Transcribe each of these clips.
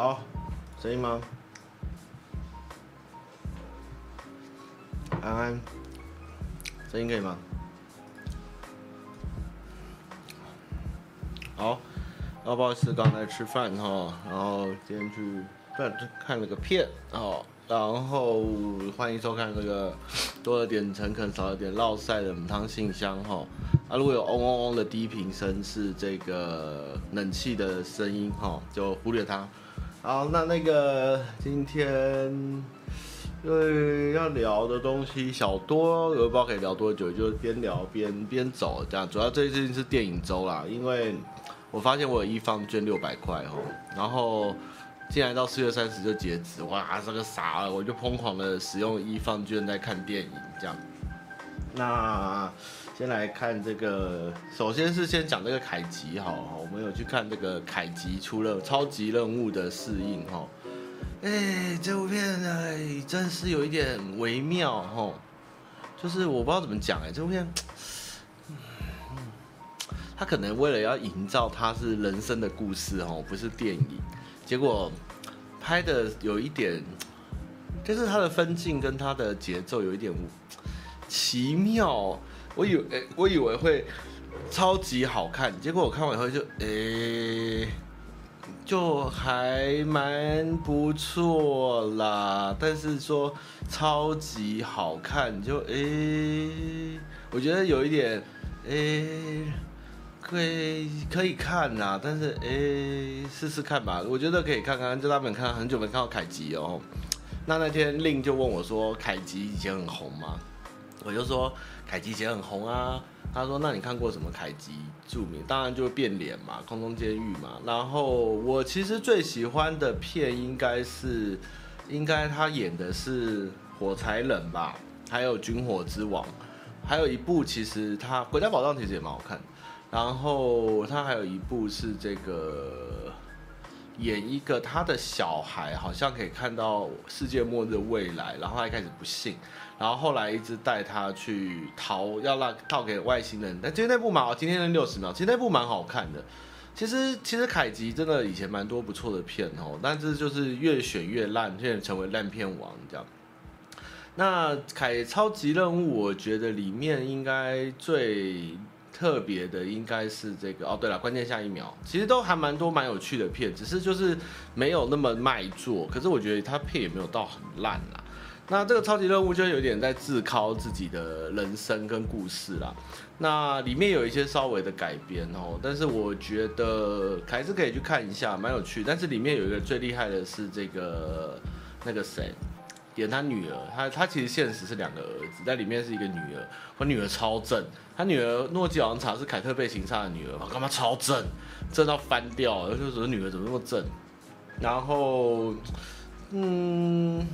好，声音吗？安安，声音可以吗？好，不好意思，刚才吃饭哈，然后今天去看看了个片哦，然后欢迎收看这个多了点诚恳，少了点烙赛的母汤信箱哈。啊，如果有嗡嗡嗡的低频声是这个冷气的声音哈，就忽略它。好，那那个今天因为要聊的东西小多，我不知道可以聊多久，就边聊边边走这样。主要最近是电影周啦，因为我发现我有一方券六百块哦，然后进来到四月三十就截止，哇，这个傻了，我就疯狂的使用一放券在看电影这样。那。先来看这个，首先是先讲这个凯吉哈，我们有去看这个凯吉出了超级任务的适应哈，哎，这部片哎真是有一点微妙哈，就是我不知道怎么讲哎，这部片，他可能为了要营造它是人生的故事哈，不是电影，结果拍的有一点，就是它的分镜跟它的节奏有一点奇妙。我以为、我以为会超级好看，结果我看完以后就，诶、就还蛮不错啦。但是说超级好看，就诶、我觉得有一点，诶、可以可以看啦。但是诶，试试看吧，我觉得可以看看。就他们看很久没看到凯吉哦。那那天令就问我说，凯吉以前很红吗？我就说。凯吉以前很红啊，他说：“那你看过什么凯吉著名？当然就是变脸嘛，空中监狱嘛。然后我其实最喜欢的片应该是，应该他演的是火柴人吧，还有军火之王，还有一部其实他国家宝藏其实也蛮好看。然后他还有一部是这个。”演一个他的小孩，好像可以看到世界末日未来，然后他一开始不信，然后后来一直带他去逃，要让套给外星人。但其实那部蛮好，今天的六十秒，其实那部蛮好看的。其实其实凯吉真的以前蛮多不错的片哦，但是就是越选越烂，现在成为烂片王这样。那凯超级任务，我觉得里面应该最。特别的应该是这个哦，对了，关键下一秒，其实都还蛮多蛮有趣的片，只是就是没有那么卖座。可是我觉得他片也没有到很烂啦。那这个超级任务就有点在自考自己的人生跟故事啦。那里面有一些稍微的改编哦，但是我觉得还是可以去看一下，蛮有趣。但是里面有一个最厉害的是这个那个谁。演他女儿，他他其实现实是两个儿子，在里面是一个女儿，我女儿超正，他女儿诺基昂查是凯特贝辛萨的女儿嘛，干嘛超正，正到翻掉，就是说女儿怎么那么正，然后，嗯，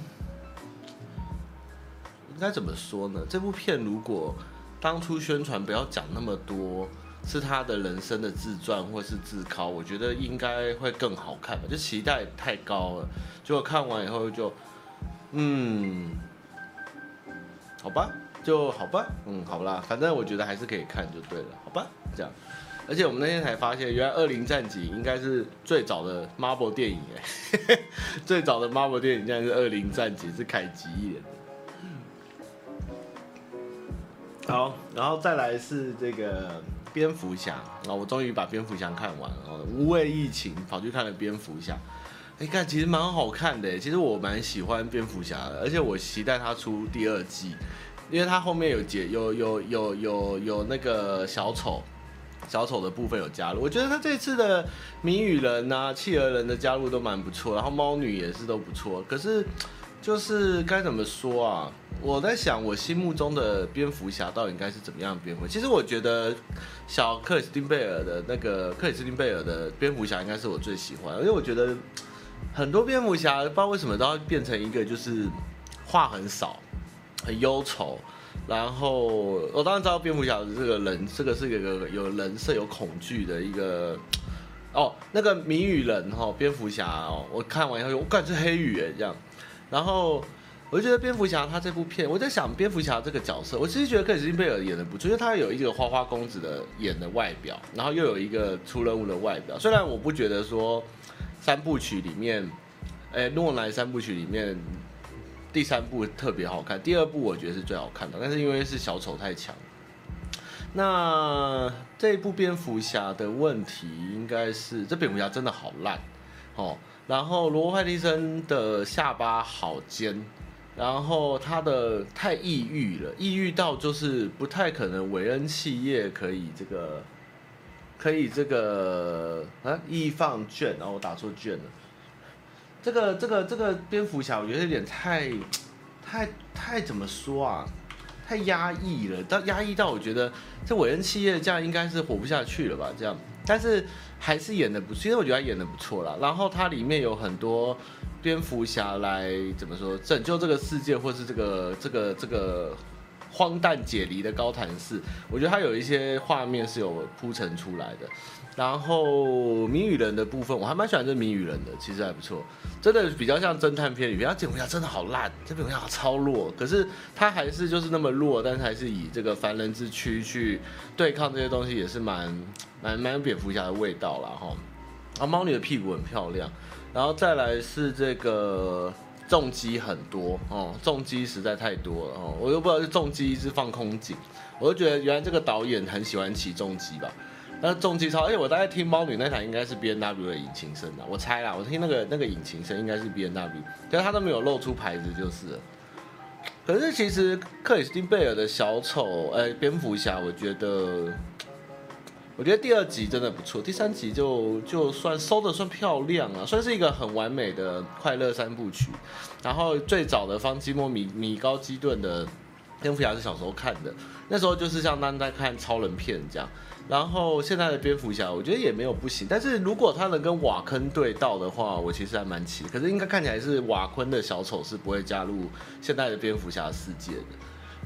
应该怎么说呢？这部片如果当初宣传不要讲那么多，是他的人生的自传或是自考，我觉得应该会更好看吧，就期待太高了，结果看完以后就。嗯，好吧，就好吧，嗯，好啦，反正我觉得还是可以看就对了，好吧，这样。而且我们那天才发现，原来《恶灵战警》应该是最早的 Marvel 电影哎，最早的 Marvel 电影竟然是《恶灵战警》，是凯吉演的。好，然后再来是这个蝙蝠侠啊，我终于把蝙蝠侠看完了，无畏疫情跑去看了蝙蝠侠。哎，看，其实蛮好看的。其实我蛮喜欢蝙蝠侠的，而且我期待他出第二季，因为他后面有结，有有有有有那个小丑，小丑的部分有加入。我觉得他这次的谜语人啊、企鹅人的加入都蛮不错，然后猫女也是都不错。可是就是该怎么说啊？我在想，我心目中的蝙蝠侠到底应该是怎么样的蝙蝠？其实我觉得小克里斯汀贝尔的那个克里斯汀贝尔的蝙蝠侠应该是我最喜欢，因为我觉得。很多蝙蝠侠不知道为什么都要变成一个就是话很少、很忧愁，然后我当然知道蝙蝠侠这个人，这个是一个有人设、有恐惧的一个哦。那个谜语人哈，蝙蝠侠哦，我看完以后，我感觉是黑羽诶这样。然后我就觉得蝙蝠侠他这部片，我在想蝙蝠侠这个角色，我其实觉得克里斯汀贝尔演的不错，因为他有一个花花公子的演的外表，然后又有一个出任务的外表。虽然我不觉得说。三部曲里面，哎，诺兰三部曲里面第三部特别好看，第二部我觉得是最好看的，但是因为是小丑太强。那这一部蝙蝠侠的问题应该是这蝙蝠侠真的好烂哦，然后罗伯派蒂森的下巴好尖，然后他的太抑郁了，抑郁到就是不太可能韦恩企业可以这个可以这个啊易放券，然后我打错券了，这个这个这个蝙蝠侠我觉得有点太太太怎么说啊？太压抑了，到压抑到我觉得这韦恩企业这样应该是活不下去了吧？这样，但是还是演的不，其实我觉得他演的不错啦。然后它里面有很多蝙蝠侠来怎么说拯救这个世界，或是这个这个这个荒诞解离的高谈式，我觉得它有一些画面是有铺陈出来的。然后谜语人的部分，我还蛮喜欢这谜语人的，其实还不错，真的比较像侦探片里面。他蝙蝠侠真的好烂，这蝙蝠侠超弱，可是他还是就是那么弱，但是还是以这个凡人之躯去对抗这些东西，也是蛮蛮蛮有蝙蝠侠的味道啦哈。啊猫女的屁股很漂亮，然后再来是这个重击很多哦，重击实在太多了哦，我又不知道是重机是放空警，我就觉得原来这个导演很喜欢骑重机吧。那重机超，而、欸，我大概听猫女那台应该是 B N W 的引擎声的，我猜啦，我听那个那个引擎声应该是 B N W，但是他都没有露出牌子就是了。可是其实克里斯汀贝尔的小丑，哎、蝙蝠侠，我觉得，我觉得第二集真的不错，第三集就就算收的算漂亮了，算是一个很完美的快乐三部曲。然后最早的方基莫米米高基顿的蝙蝠侠是小时候看的，那时候就是像当在看超人片这样。然后现在的蝙蝠侠，我觉得也没有不行，但是如果他能跟瓦昆对到的话，我其实还蛮期待。可是应该看起来是瓦昆的小丑是不会加入现在的蝙蝠侠世界的。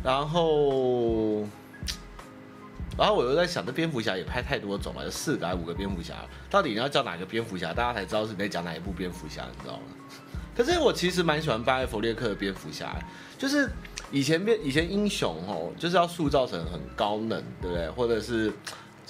然后，然后我又在想，这蝙蝠侠也拍太多种了，有四个还五个蝙蝠侠，到底你要叫哪个蝙蝠侠，大家才知道是你在讲哪一部蝙蝠侠，你知道吗？可是我其实蛮喜欢巴艾弗列克的蝙蝠侠，就是以前变以前英雄哦，就是要塑造成很高冷，对不对？或者是。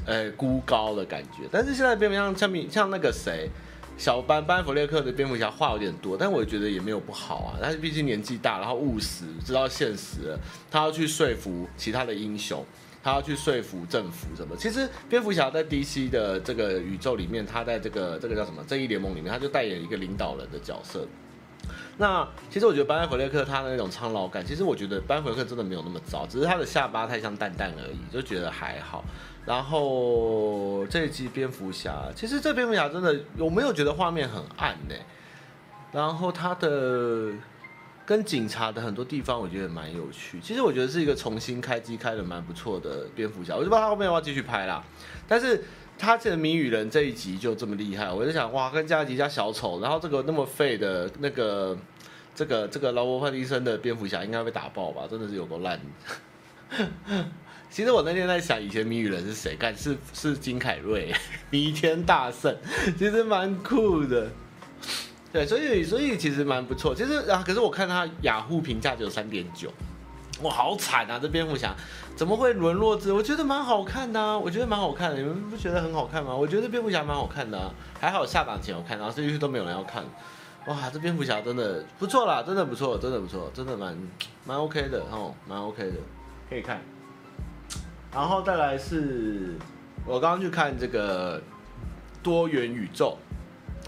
呃，孤高的感觉，但是现在蝙蝠像像像那个谁，小班班弗列克的蝙蝠侠话有点多，但我觉得也没有不好啊。但是毕竟年纪大，然后务实，知道现实，他要去说服其他的英雄，他要去说服政府什么。其实蝙蝠侠在 DC 的这个宇宙里面，他在这个这个叫什么正义联盟里面，他就扮演一个领导人的角色。那其实我觉得班弗雷克他的那种苍老感，其实我觉得班弗列克真的没有那么糟，只是他的下巴太像蛋蛋而已，就觉得还好。然后这一集蝙蝠侠，其实这蝙蝠侠真的我没有觉得画面很暗呢。然后他的跟警察的很多地方，我觉得蛮有趣。其实我觉得是一个重新开机开的蛮不错的蝙蝠侠，我就不知道他后面要不要继续拍啦。但是。他这个谜语人这一集就这么厉害，我就想哇，跟加吉加小丑，然后这个那么废的那个这个这个劳勃派蒂森的蝙蝠侠应该被打爆吧？真的是有够烂。其实我那天在想，以前谜语人是谁？干是是金凯瑞，弥天大圣，其实蛮酷的。对，所以所以其实蛮不错。其实啊，可是我看他雅虎评价只有三点九。哇，好惨啊！这蝙蝠侠怎么会沦落至？我觉得蛮好看的，我觉得蛮好看的。你们不觉得很好看吗？我觉得蝙蝠侠蛮好看的啊，还好下档前有看，然后这些都没有人要看。哇，这蝙蝠侠真的不错啦，真的不错，真的不错，真的蛮蛮 OK 的哦，蛮 OK 的，可以看。然后再来是，我刚刚去看这个多元宇宙，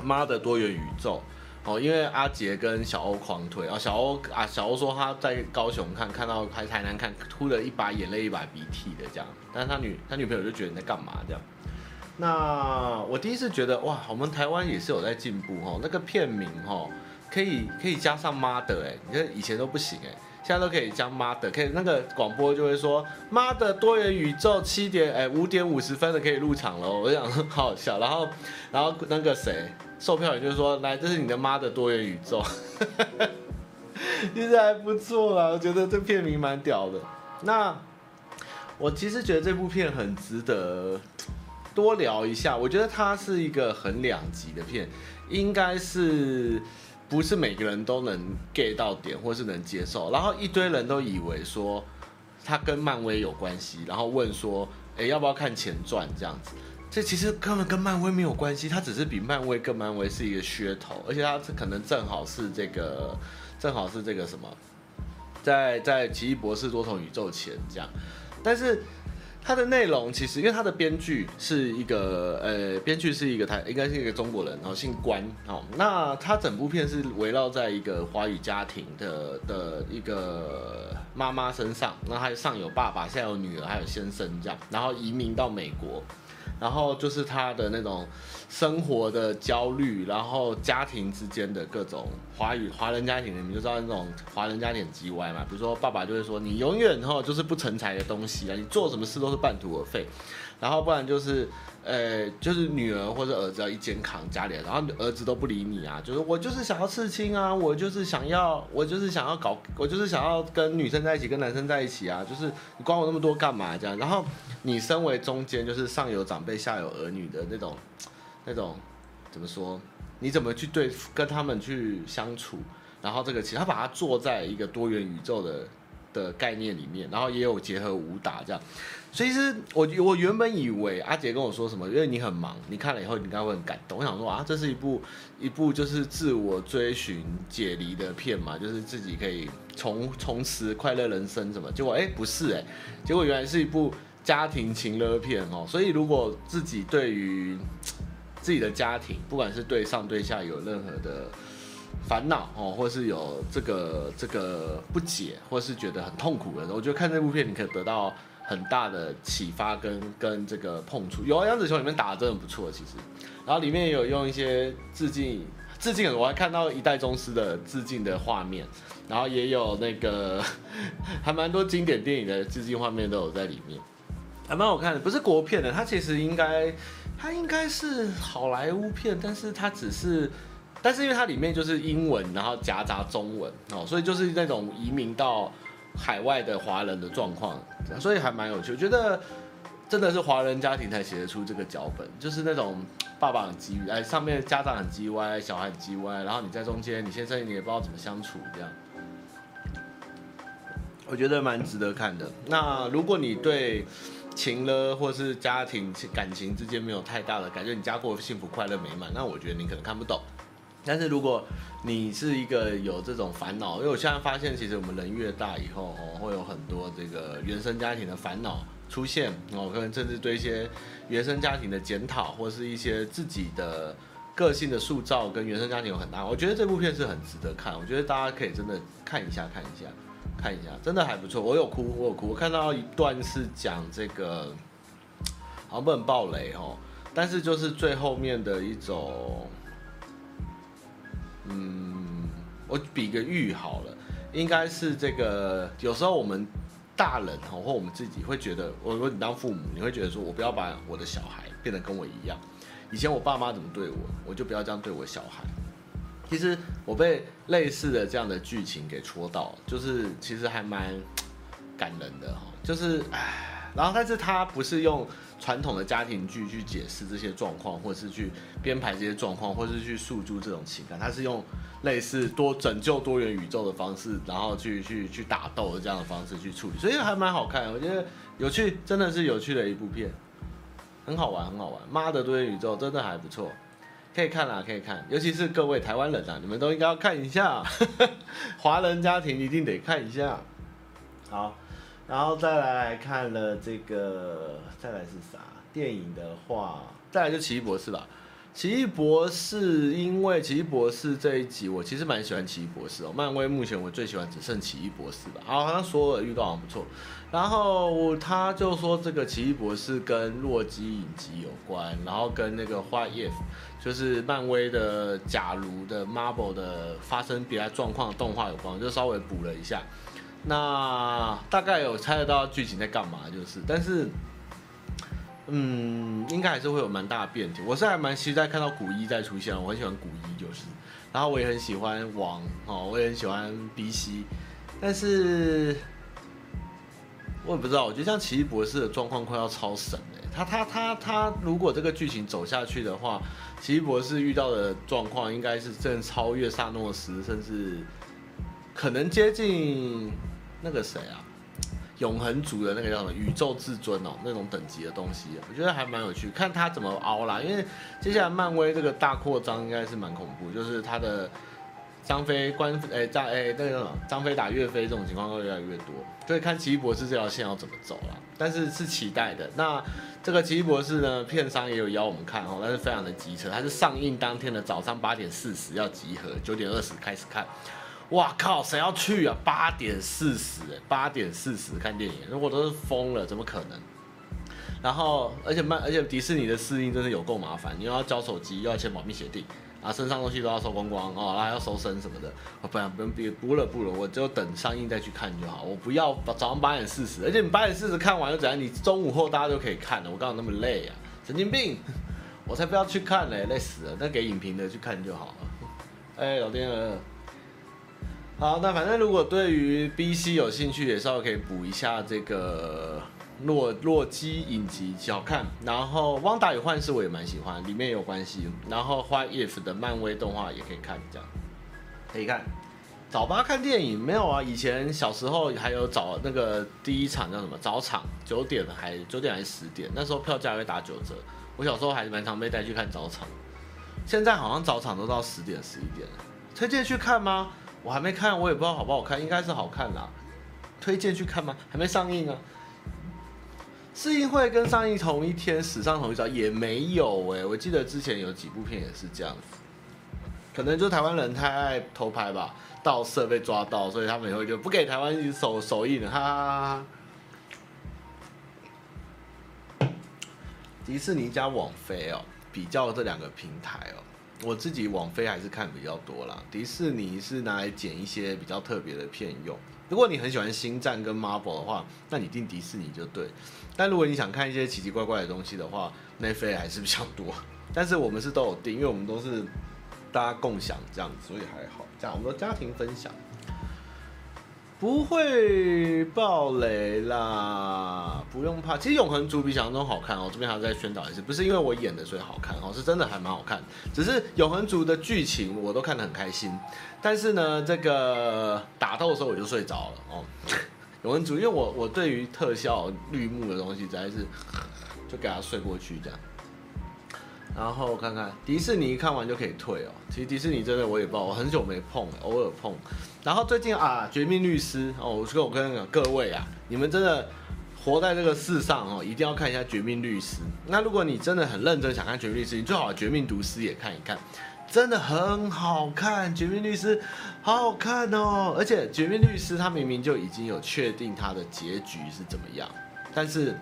妈的多元宇宙。哦，因为阿杰跟小欧狂推啊，小欧啊，小欧说他在高雄看，看到还台南看，哭了一把眼泪一把鼻涕的这样，但是他女他女朋友就觉得你在干嘛这样。那我第一次觉得哇，我们台湾也是有在进步哦，那个片名哦，可以可以加上妈的哎，你看以前都不行哎，现在都可以加妈的，可以那个广播就会说妈的多元宇宙七点哎五点五十分的可以入场了，我就想好好笑，然后然后那个谁。售票员就是说，来，这是你的妈的多元宇宙，其实还不错啦，我觉得这片名蛮屌的。那我其实觉得这部片很值得多聊一下。我觉得它是一个很两极的片，应该是不是每个人都能 get 到点，或是能接受。然后一堆人都以为说它跟漫威有关系，然后问说，哎，要不要看前传这样子？这其实根本跟漫威没有关系，它只是比漫威更漫威是一个噱头，而且它可能正好是这个，正好是这个什么，在在奇异博士多重宇宙前这样，但是。它的内容其实，因为它的编剧是一个，呃，编剧是一个台，应该是一个中国人，然后姓关，哦，那他整部片是围绕在一个华语家庭的的一个妈妈身上，那他上有爸爸，下有女儿，还有先生这样，然后移民到美国。然后就是他的那种生活的焦虑，然后家庭之间的各种华语华人家庭，你们就知道那种华人家庭很叽歪嘛。比如说爸爸就会说，你永远哈就是不成才的东西啊，你做什么事都是半途而废。然后不然就是。呃，就是女儿或者儿子要一肩扛家里，然后儿子都不理你啊，就是我就是想要刺青啊，我就是想要，我就是想要搞，我就是想要跟女生在一起，跟男生在一起啊，就是你管我那么多干嘛这样？然后你身为中间，就是上有长辈，下有儿女的那种，那种怎么说？你怎么去对跟他们去相处？然后这个其实他把它做在一个多元宇宙的的概念里面，然后也有结合武打这样。所以是我我原本以为阿杰跟我说什么，因为你很忙，你看了以后你应该会很感动。我想说啊，这是一部一部就是自我追寻解离的片嘛，就是自己可以重重拾快乐人生什么。结果哎、不是哎、结果原来是一部家庭情乐片哦。所以如果自己对于自己的家庭，不管是对上对下有任何的烦恼哦，或是有这个这个不解，或是觉得很痛苦的时候，我觉得看这部片你可以得到。很大的启发跟跟这个碰触，有啊，杨紫琼里面打的真的不错，其实，然后里面也有用一些致敬，致敬我还看到一代宗师的致敬的画面，然后也有那个 还蛮多经典电影的致敬画面都有在里面，还蛮好看的，不是国片的，它其实应该它应该是好莱坞片，但是它只是，但是因为它里面就是英文，然后夹杂中文哦，所以就是那种移民到。海外的华人的状况，所以还蛮有趣。我觉得真的是华人家庭才写得出这个脚本，就是那种爸爸很叽歪，哎，上面家长很叽歪，小孩很叽歪，然后你在中间，你先生你也不知道怎么相处，这样，我觉得蛮值得看的。那如果你对情了或是家庭感情之间没有太大的感觉，你家过幸福快乐美满，那我觉得你可能看不懂。但是如果你是一个有这种烦恼，因为我现在发现，其实我们人越大以后，哦，会有很多这个原生家庭的烦恼出现，哦，可能甚至对一些原生家庭的检讨，或是一些自己的个性的塑造，跟原生家庭有很大。我觉得这部片是很值得看，我觉得大家可以真的看一下，看一下，看一下，真的还不错。我有哭，我有哭。我看到一段是讲这个，好像不能爆雷哦，但是就是最后面的一种。嗯，我比个喻好了，应该是这个。有时候我们大人哈，或我们自己会觉得，我说你当父母，你会觉得说我不要把我的小孩变得跟我一样。以前我爸妈怎么对我，我就不要这样对我小孩。其实我被类似的这样的剧情给戳到，就是其实还蛮感人的哈。就是唉，然后但是他不是用。传统的家庭剧去解释这些状况，或者是去编排这些状况，或者是去诉诸这种情感，它是用类似多拯救多元宇宙的方式，然后去去去打斗的这样的方式去处理，所以还蛮好看。我觉得有趣，真的是有趣的一部片，很好玩，很好玩。妈的多元宇宙真的还不错，可以看啦，可以看。尤其是各位台湾人啊，你们都应该要看一下，华人家庭一定得看一下。好。然后再来看了这个，再来是啥？电影的话，再来就奇异博士吧。奇异博士，因为奇异博士这一集我其实蛮喜欢奇异博士哦。漫威目前我最喜欢只剩奇异博士吧。好，好像说了预告好像不错。然后他就说这个奇异博士跟洛基影集有关，然后跟那个 What If，就是漫威的假如的 Marvel 的发生别的状况的动画有关，就稍微补了一下。那大概有猜得到剧情在干嘛，就是，但是，嗯，应该还是会有蛮大的变体。我是还蛮期待看到古一再出现，我很喜欢古一，就是，然后我也很喜欢王哦，我也很喜欢 BC，但是，我也不知道，我觉得像奇异博士的状况快要超神哎，他他他他，如果这个剧情走下去的话，奇异博士遇到的状况应该是正超越萨诺斯，甚至可能接近。那个谁啊，永恒族的那个叫什么宇宙至尊哦，那种等级的东西，我觉得还蛮有趣，看他怎么凹啦。因为接下来漫威这个大扩张应该是蛮恐怖，就是他的张飞关哎张哎那个张飞打岳飞这种情况会越来越多，所以看奇异博士这条线要怎么走啦。但是是期待的。那这个奇异博士呢，片商也有邀我们看哦，但是非常的机车，它是上映当天的早上八点四十要集合，九点二十开始看。哇靠！谁要去啊？八点四十，哎，八点四十看电影，如果都是疯了，怎么可能？然后，而且慢，而且迪士尼的适应真是有够麻烦，你又要交手机，又要签保密协定，啊，身上东西都要收光光哦，然后还要收身什么的。我不然不用别不了不了，我就等上映再去看就好。我不要早上八点四十，而且你八点四十看完又怎样？你中午后大家就可以看了。我干嘛那么累啊？神经病！我才不要去看嘞，累死了。那给影评的去看就好了。哎，老天鹅。好，那反正如果对于 BC 有兴趣，也稍微可以补一下这个洛洛基影集，好看。然后《汪达与幻视》我也蛮喜欢，里面有关系。然后《What If》的漫威动画也可以看，这样可以看。早八看电影没有啊？以前小时候还有早那个第一场叫什么早场，九点还九点还是十点？那时候票价会打九折。我小时候还是蛮常被带去看早场。现在好像早场都到十点十一点了，推荐去看吗？我还没看，我也不知道好不好看，应该是好看啦。推荐去看吗？还没上映啊。试映会跟上映同一天，史上同一早也没有哎、我记得之前有几部片也是这样子，可能就台湾人太爱偷拍吧，盗摄被抓到，所以他们以后就不给台湾首首映了，哈哈哈。迪士尼加网飞哦，比较这两个平台哦。我自己网飞还是看比较多啦，迪士尼是拿来剪一些比较特别的片用。如果你很喜欢星战跟 Marvel 的话，那你订迪士尼就对。但如果你想看一些奇奇怪怪的东西的话，那飞还是比较多。但是我们是都有订，因为我们都是大家共享这样子，所以还好。这样我们都家庭分享。不会爆雷啦，不用怕。其实《永恒族》比想象中好看哦。这边还要再宣导一次，不是因为我演的所以好看哦，是真的还蛮好看。只是《永恒族》的剧情我都看得很开心，但是呢，这个打斗的时候我就睡着了哦。《永恒族》因为我我对于特效绿幕的东西实在是就给他睡过去这样。然后看看迪士尼看完就可以退哦。其实迪士尼真的我也不知道，我很久没碰，偶尔碰。然后最近啊，《绝命律师》哦，我跟我跟各位啊，你们真的活在这个世上哦，一定要看一下《绝命律师》。那如果你真的很认真想看《绝命律师》，你最好《绝命毒师》也看一看，真的很好看，《绝命律师》好好看哦。而且《绝命律师》他明明就已经有确定他的结局是怎么样，但是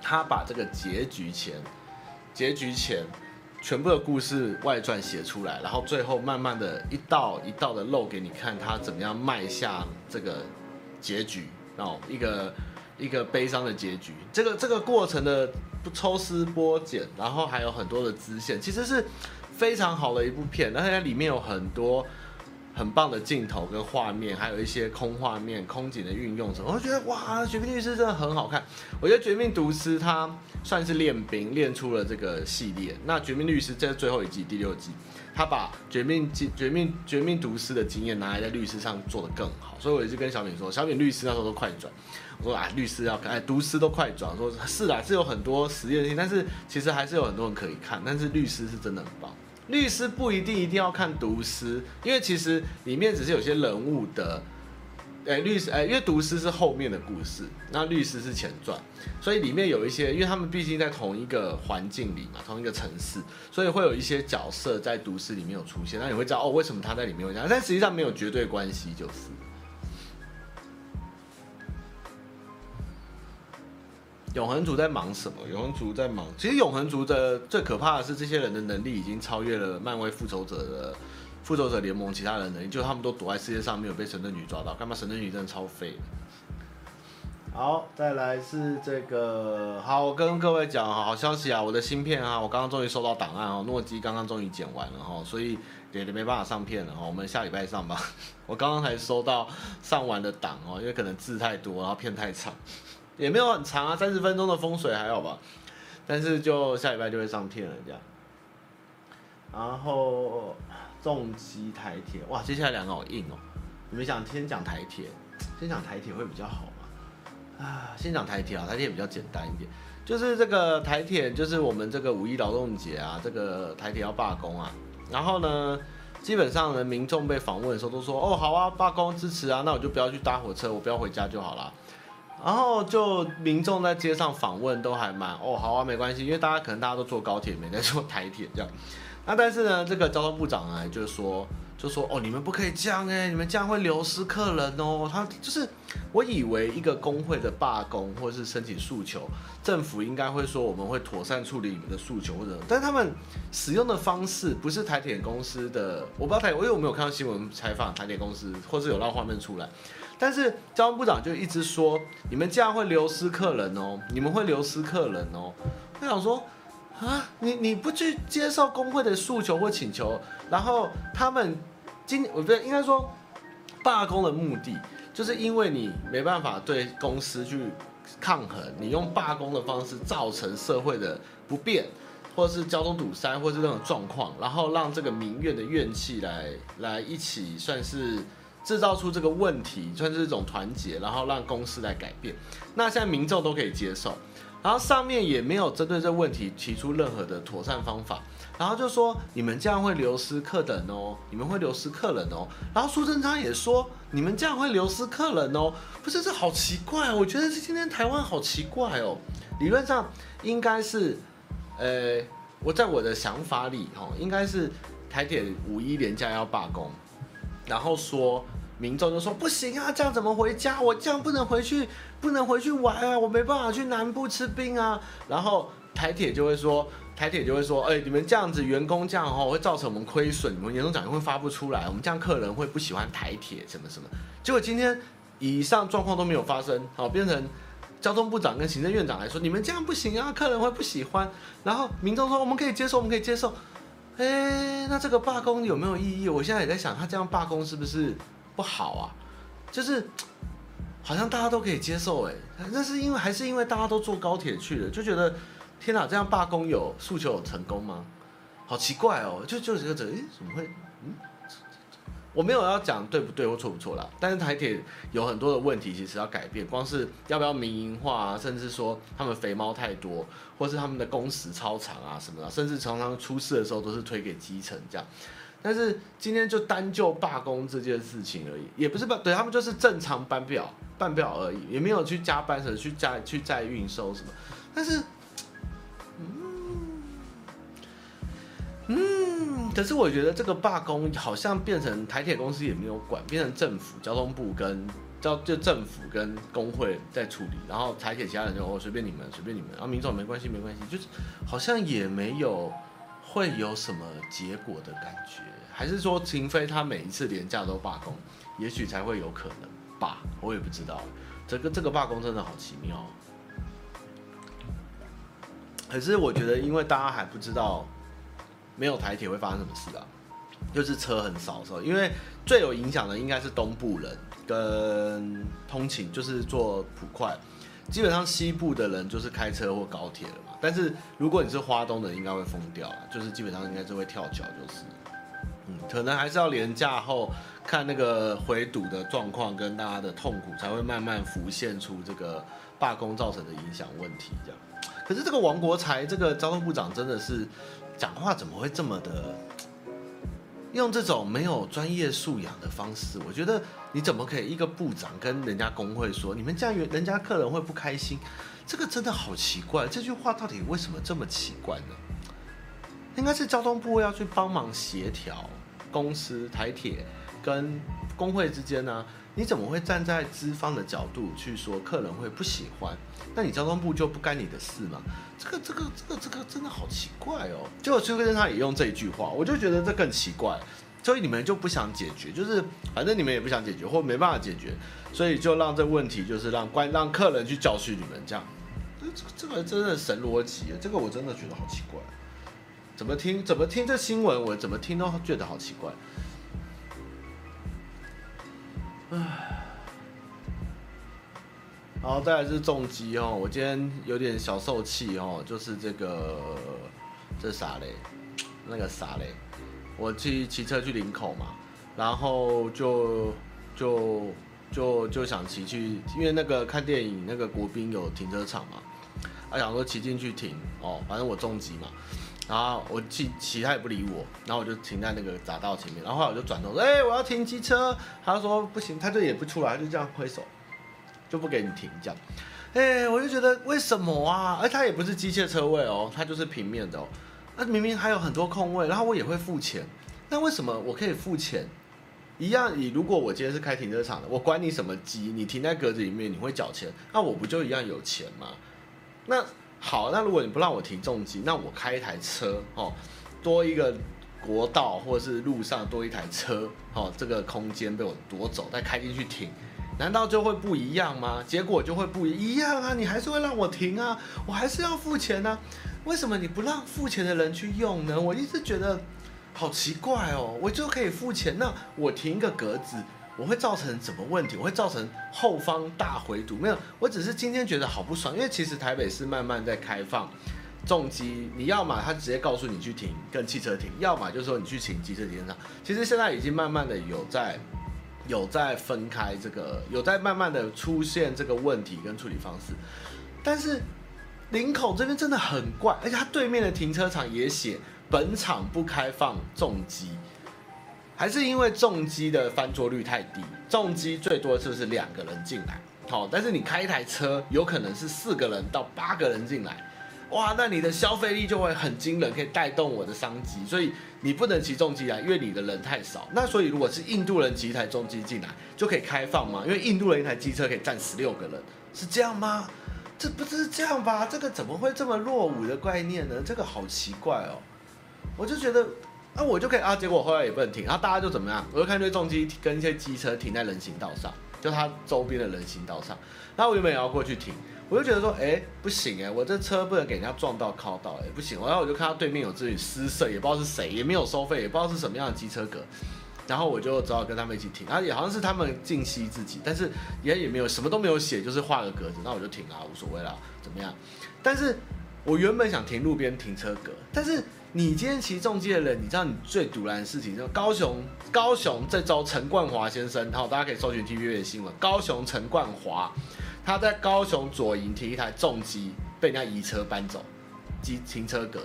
他把这个结局前。结局前，全部的故事外传写出来，然后最后慢慢的一道一道的漏给你看，他怎么样迈向这个结局，哦，一个一个悲伤的结局。这个这个过程的抽丝剥茧，然后还有很多的支线，其实是非常好的一部片，然后它里面有很多。很棒的镜头跟画面，还有一些空画面、空景的运用什么，我觉得哇，《绝命律师》真的很好看。我觉得《绝命毒师》他算是练兵，练出了这个系列。那《绝命律师》这是最后一季，第六季，他把绝命《绝命绝命毒师》的经验拿来在律师上做得更好。所以我一直跟小敏说，小敏律师那时候都快转，我说啊，律师要看，哎，毒师都快转，说是啊，是有很多实验性，但是其实还是有很多人可以看，但是律师是真的很棒。律师不一定一定要看毒师，因为其实里面只是有些人物的，哎、律师，哎、欸，因为毒师是后面的故事，那律师是前传，所以里面有一些，因为他们毕竟在同一个环境里嘛，同一个城市，所以会有一些角色在毒师里面有出现，那你会知道哦，为什么他在里面会这样，但实际上没有绝对关系，就是。永恒族在忙什么？永恒族在忙，其实永恒族的最可怕的是，这些人的能力已经超越了漫威复仇者的复仇者联盟其他人能力，就他们都躲在世界上，没有被神盾局抓到。干嘛？神盾局真的超废。好，再来是这个，好，我跟各位讲好消息啊，我的新片啊，我刚刚终于收到档案哦，诺基刚刚终于剪完了哈，所以也没办法上片了哈，我们下礼拜上吧。我刚刚才收到上完的档哦，因为可能字太多，然后片太长。也没有很长啊，三十分钟的风水还好吧，但是就下礼拜就会上片了这样。然后重机台铁，哇，接下来两个好硬哦。你们想先讲台铁，先讲台铁会比较好吗？啊，先讲台铁啊，台铁比较简单一点，就是这个台铁，就是我们这个五一劳动节啊，这个台铁要罢工啊，然后呢，基本上呢，民众被访问的时候都说，哦，好啊，罢工支持啊，那我就不要去搭火车，我不要回家就好了。然后就民众在街上访问都还蛮，哦，好啊，没关系，因为大家可能大家都坐高铁，没在坐台铁这样。那但是呢，这个交通部长呢，就是说。就说哦，你们不可以这样哎，你们这样会流失客人哦。他就是，我以为一个工会的罢工或是申请诉求，政府应该会说我们会妥善处理你们的诉求或者，但是他们使用的方式不是台铁公司的，我不知道台，我因为我没有看到新闻采访台铁公司，或是有让画面出来，但是交通部长就一直说你们这样会流失客人哦，你们会流失客人哦。我想说。啊，你你不去接受工会的诉求或请求，然后他们今我觉得应该说罢工的目的，就是因为你没办法对公司去抗衡，你用罢工的方式造成社会的不便，或者是交通堵塞，或是这种状况，然后让这个民怨的怨气来来一起算是制造出这个问题，算是这种团结，然后让公司来改变。那现在民众都可以接受。然后上面也没有针对这问题提出任何的妥善方法，然后就说你们这样会流失客人哦，你们会流失客人哦。然后苏贞昌也说你们这样会流失客人哦，不是，这好奇怪哦，我觉得是今天台湾好奇怪哦。理论上应该是，呃，我在我的想法里哈，应该是台铁五一连假要罢工，然后说。民众就说不行啊，这样怎么回家？我这样不能回去，不能回去玩啊！我没办法去南部吃冰啊。然后台铁就会说，台铁就会说，哎、你们这样子，员工这样哦，会造成我们亏损，你们年终奖金会发不出来，我们这样客人会不喜欢台铁什么什么。结果今天以上状况都没有发生，好，变成交通部长跟行政院长来说，你们这样不行啊，客人会不喜欢。然后民众说我们可以接受，我们可以接受。哎、那这个罢工有没有意义？我现在也在想，他这样罢工是不是？不好啊，就是好像大家都可以接受哎，那是因为还是因为大家都坐高铁去了，就觉得天哪，这样罢工有诉求有成功吗？好奇怪哦，就就觉得哎，怎么会？嗯，我没有要讲对不对或错不错啦，但是台铁有很多的问题，其实要改变，光是要不要民营化啊，甚至说他们肥猫太多，或是他们的工时超长啊什么的，甚至常常出事的时候都是推给基层这样。但是今天就单就罢工这件事情而已，也不是罢，对他们就是正常班表班表而已，也没有去加班什么去加去再运收什么。但是，嗯嗯，可是我觉得这个罢工好像变成台铁公司也没有管，变成政府交通部跟交就政府跟工会在处理，然后台铁其他人就哦随便你们随便你们，然后民众没关系没关系，就是好像也没有会有什么结果的感觉。还是说，秦飞他每一次连假都罢工，也许才会有可能吧？我也不知道。这个这个罢工真的好奇妙。可是我觉得，因为大家还不知道没有台铁会发生什么事啊，就是车很少的时候，因为最有影响的应该是东部人跟通勤，就是坐普快。基本上西部的人就是开车或高铁了嘛。但是如果你是花东的，应该会疯掉，就是基本上应该就会跳脚，就是。嗯，可能还是要连假后看那个回堵的状况跟大家的痛苦，才会慢慢浮现出这个罢工造成的影响问题。这样，可是这个王国材这个交通部长真的是讲话怎么会这么的用这种没有专业素养的方式？我觉得你怎么可以一个部长跟人家工会说，你们这样人家客人会不开心？这个真的好奇怪，这句话到底为什么这么奇怪呢？应该是交通部要去帮忙协调。公司台铁跟工会之间呢、你怎么会站在资方的角度去说客人会不喜欢？那你交通部就不干你的事吗？这个这个这个这个真的好奇怪哦！结果崔慧珍他也用这一句话，我就觉得这更奇怪。所以你们就不想解决，就是反正你们也不想解决，或没办法解决，所以就让这问题就是让关让客人去教训你们这样。这这个真的神逻辑，这个我真的觉得好奇怪。怎么听怎么听这新闻，我怎么听都觉得好奇怪。唉，然后再来是重击哦，我今天有点小受气哦，就是这个这啥嘞？那个啥嘞？我去骑车去林口嘛，然后就就就就想骑去，因为那个看电影那个国宾有停车场嘛，他想说骑进去停哦，反正我重击嘛，然后我骑骑他也不理我，然后我就停在那个匝道前面，然后后来我就转头说，哎、我要停机车，他说不行，他就也不出来，他就这样挥手，就不给你停这样，哎、我就觉得为什么啊？而他也不是机械车位哦，他就是平面的哦，那明明还有很多空位，然后我也会付钱，那为什么我可以付钱？一样，你如果我今天是开停车场的，我管你什么机，你停在格子里面，你会缴钱，那我不就一样有钱吗？那好，那如果你不让我停重机，那我开一台车哦，多一个国道或者是路上多一台车哦，这个空间被我夺走，再开进去停，难道就会不一样吗？结果就会不一样啊，你还是会让我停啊，我还是要付钱啊，为什么你不让付钱的人去用呢？我一直觉得。好奇怪哦，我就可以付钱，那我停一个格子，我会造成什么问题？我会造成后方大回堵？没有，我只是今天觉得好不爽，因为其实台北市慢慢在开放重机，你要么他直接告诉你去停跟汽车停，要么就是说你去停机车停车场。其实现在已经慢慢的有在有在分开这个，有在慢慢的出现这个问题跟处理方式，但是林口这边真的很怪，而且它对面的停车场也写。本场不开放重机，还是因为重机的翻桌率太低，重机最多就是两个人进来？好，但是你开一台车，有可能是四个人到八个人进来，哇，那你的消费力就会很惊人，可以带动我的商机。所以你不能骑重机来，因为你的人太少。那所以如果是印度人骑一台重机进来，就可以开放吗？因为印度人一台机车可以站十六个人，是这样吗？这不是这样吧？这个怎么会这么落伍的概念呢？这个好奇怪哦。我就觉得，啊，我就可以啊，结果后来也不能停，然后大家就怎么样？我就看这重机跟一些机车停在人行道上，就它周边的人行道上。然后我原本也要过去停，我就觉得说，哎，不行哎，我这车不能给人家撞到靠到，哎，不行。然后我就看到对面有自己私设，也不知道是谁，也没有收费，也不知道是什么样的机车格。然后我就只好跟他们一起停，然后也好像是他们尽惜自己，但是也也没有什么都没有写，就是画个格子，那我就停啊，无所谓了，怎么样？但是我原本想停路边停车格，但是。你今天骑重机的人，你知道你最赌烂的事情，就高雄高雄这周陈冠华先生，好，大家可以搜寻 TVB 的新闻。高雄陈冠华，他在高雄左营停一台重机，被人家移车搬走，机停车格，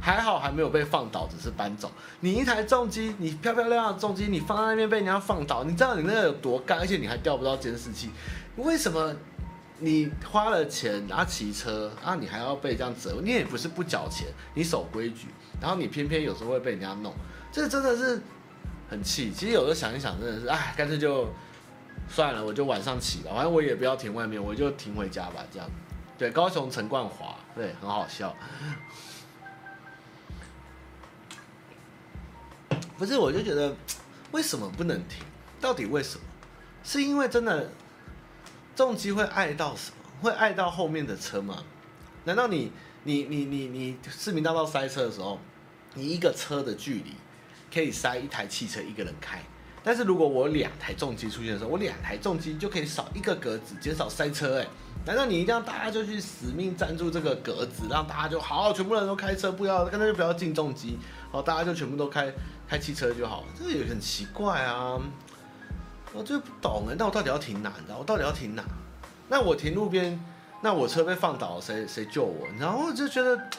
还好还没有被放倒，只是搬走。你一台重机，你漂漂亮亮的重机，你放在那边被人家放倒，你知道你那个有多干，而且你还调不到监视器，为什么？你花了钱，然后骑车，然后你还要被这样责，你也不是不缴钱，你守规矩，然后你偏偏有时候会被人家弄，这真的是很气。其实有时候想一想，真的是，哎，干脆就算了，我就晚上骑了，反正我也不要停外面，我就停回家吧，这样。对，高雄陈冠华，对，很好笑。不是，我就觉得为什么不能停？到底为什么？是因为真的？重机会碍到什么？会碍到后面的车吗？难道你你你你你市民大道塞车的时候，你一个车的距离可以塞一台汽车一个人开？但是如果我两台重机出现的时候，我两台重机就可以少一个格子，减少塞车。哎，难道你一定要大家就去死命占住这个格子，让大家就好，全部人都开车，不要干脆就不要进重机，好，大家就全部都开开汽车就好？这个也很奇怪啊。我就不懂哎，那我到底要停哪？你知道我到底要停哪？那我停路边，那我车被放倒，谁谁救我？然后我就觉得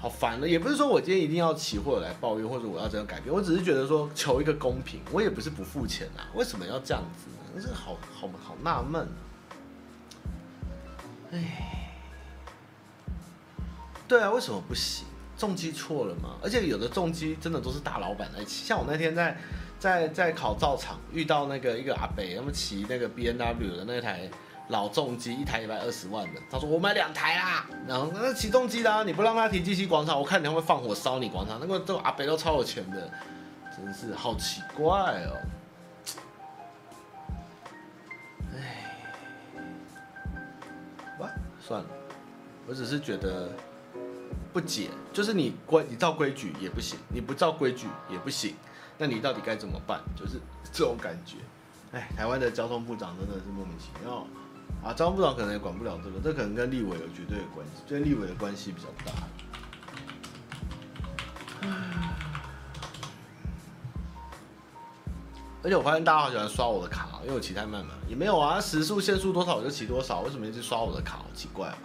好烦了。也不是说我今天一定要骑或者来抱怨，或者我要这样改变。我只是觉得说求一个公平。我也不是不付钱啊，为什么要这样子呢？这好好好纳闷。哎，对啊，为什么不行？重机错了吗？而且有的重机真的都是大老板来骑，像我那天在。在在考照厂遇到那个一个阿伯，他们骑那个 B N W 的那台老重机，一台一百二十万的。他说我买两台啦，然后那骑重机的，你不让他停机器广场，我看你会放火烧你广场。那个都阿伯都超有钱的，真是好奇怪哦。哎，哇，算了，我只是觉得不解，就是你规你照规矩也不行，你不照规矩也不行。那你到底该怎么办？就是这种感觉，哎，台湾的交通部长真的是莫名其妙啊！交通部长可能也管不了这个，这可能跟立委有绝对的关系，跟立委的关系比较大。而且我发现大家好喜欢刷我的卡。因为我骑太慢嘛，也没有啊，时速限速多少我就骑多少，为什么一直刷我的卡？好奇怪啊！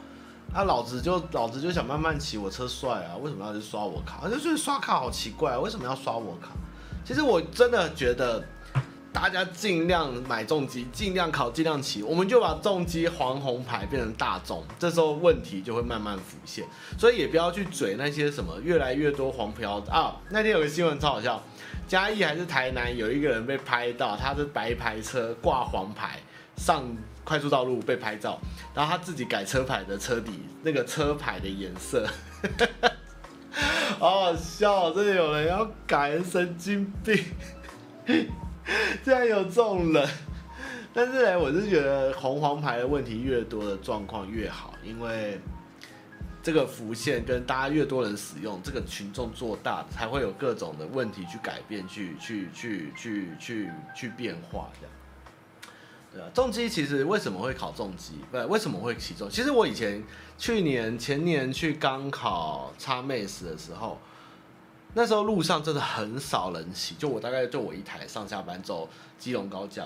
啊，老子就老子就想慢慢骑，我车帅啊，为什么要去刷我卡？就觉得刷卡好奇怪啊，为什么要刷我卡？其实我真的觉得。大家尽量买重机，尽量考，尽量骑，我们就把重机黄红牌变成大众，这时候问题就会慢慢浮现。所以也不要去嘴那些什么越来越多黄标啊。那天有个新闻超好笑，嘉义还是台南有一个人被拍到，他是白牌车挂黄牌上快速道路被拍照，然后他自己改车牌的车底那个车牌的颜色，好好笑，真的有人要改，神经病。竟然有这种人，但是呢，我是觉得红黄牌的问题越多的状况越好，因为这个浮现跟大家越多人使用，这个群众做大，才会有各种的问题去改变、去去去去去去变化这样。重机其实为什么会考重机？不，为什么会骑重？其实我以前去年前年去刚考 XMAX 的时候。那时候路上真的很少人骑，就我大概就我一台上下班走基隆高架。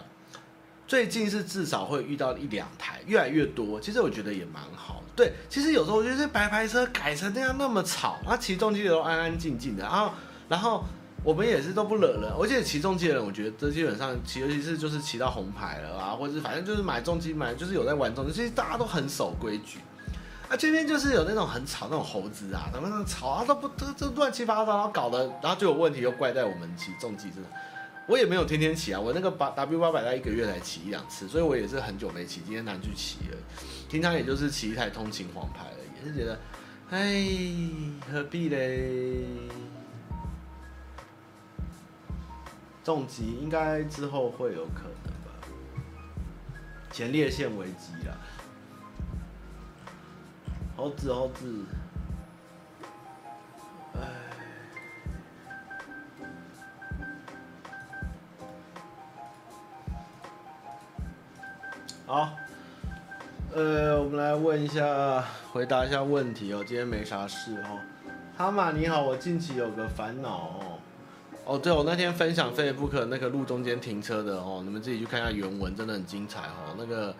最近是至少会遇到一两台，越来越多。其实我觉得也蛮好。对，其实有时候我觉得这白牌车改成那样那么吵，那骑重机的都安安静静的。然后，然后我们也是都不惹人。而且骑重机的人，我觉得这基本上骑，尤其是就是骑到红牌了啊，或者是反正就是买重机买，就是有在玩重机，其实大家都很守规矩。啊，这边就是有那种很吵那种猴子啊，他们那吵啊都不都都乱七八糟，然后搞得，然后就有问题，又怪在我们骑重机真的。我也没有天天骑啊，我那个八 W 八百在一个月才骑一两次，所以我也是很久没骑，今天难去骑了。平常也就是骑一台通勤黄牌而已，也是觉得，哎，何必嘞？重机应该之后会有可能吧？前列腺危机啦。猴子，猴子，哎，好，呃，我们来问一下，回答一下问题哦。今天没啥事哦。哈马你好，我近期有个烦恼哦。哦，对，我那天分享 Facebook 那个路中间停车的哦，你们自己去看一下原文，真的很精彩哦。那个。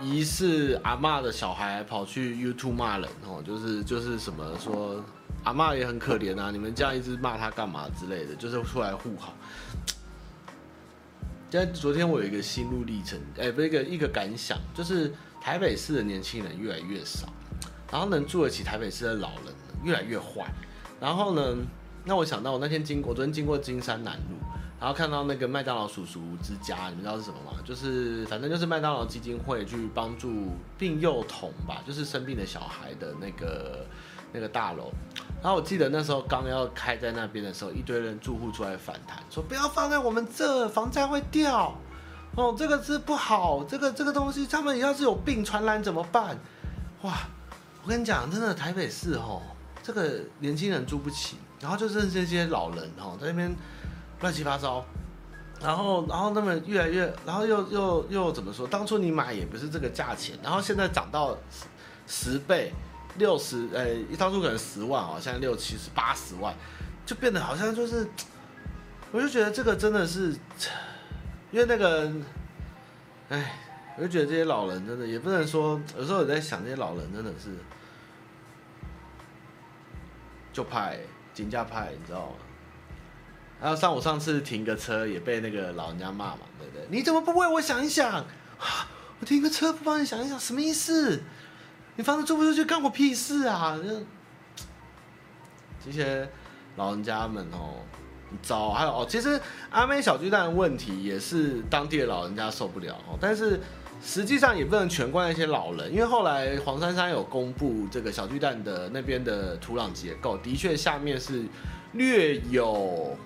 疑似阿嬷的小孩跑去 YouTube 骂人哦，就是就是什么说阿嬷也很可怜啊，你们这样一直骂他干嘛之类的，就是出来护航。在昨天我有一个心路历程，哎，不是一个一个感想，就是台北市的年轻人越来越少，然后能住得起台北市的老人越来越坏，然后呢，那我想到我那天经过，昨天经过金山南路。然后看到那个麦当劳叔叔之家，你们知道是什么吗？就是反正就是麦当劳基金会去帮助病幼童吧，就是生病的小孩的那个那个大楼。然后我记得那时候刚要开在那边的时候，一堆人住户出来反弹，说不要放在我们这，房价会掉。哦，这个是不好，这个这个东西他们要是有病传染怎么办？哇，我跟你讲，真的台北市哦，这个年轻人住不起，然后就认识一些老人哦在那边。乱七八糟，然后，然后那么越来越，然后又又又怎么说？当初你买也不是这个价钱，然后现在涨到十倍、六十，呃，一当初可能十万哦，现在六七十、八十万，就变得好像就是，我就觉得这个真的是，因为那个，哎，我就觉得这些老人真的也不能说，有时候我在想，这些老人真的是，就派金价派，你知道吗？还有像我上次停个车也被那个老人家骂嘛，对不对？你怎么不为我想一想？我停个车不帮你想一想，什么意思？你房子租不出去，干我屁事啊！这些老人家们哦，很糟。还有哦，其实阿妹小巨蛋的问题也是当地的老人家受不了哦，但是实际上也不能全怪那些老人，因为后来黄珊珊有公布这个小巨蛋的那边的土壤结构，的确下面是略有。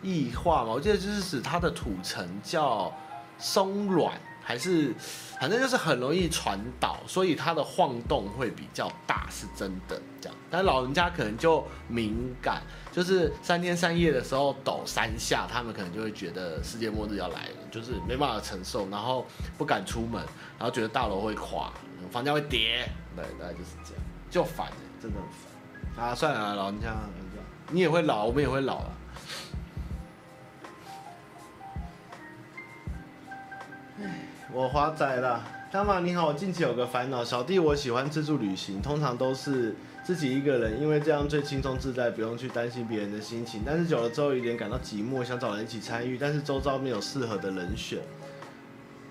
异化嘛，我记得就是指它的土层叫松软，还是反正就是很容易传导，所以它的晃动会比较大，是真的这样。但老人家可能就敏感，就是三天三夜的时候抖三下，他们可能就会觉得世界末日要来了，就是没办法承受，然后不敢出门，然后觉得大楼会垮，房价会跌，对，大概就是这样，就烦，真的很烦啊！算了，老人家，你也会老，我们也会老了。我华仔了。大妈你好，我近期有个烦恼，小弟我喜欢自助旅行，通常都是自己一个人，因为这样最轻松自在，不用去担心别人的心情。但是久了之后，有点感到寂寞，想找人一起参与，但是周遭没有适合的人选。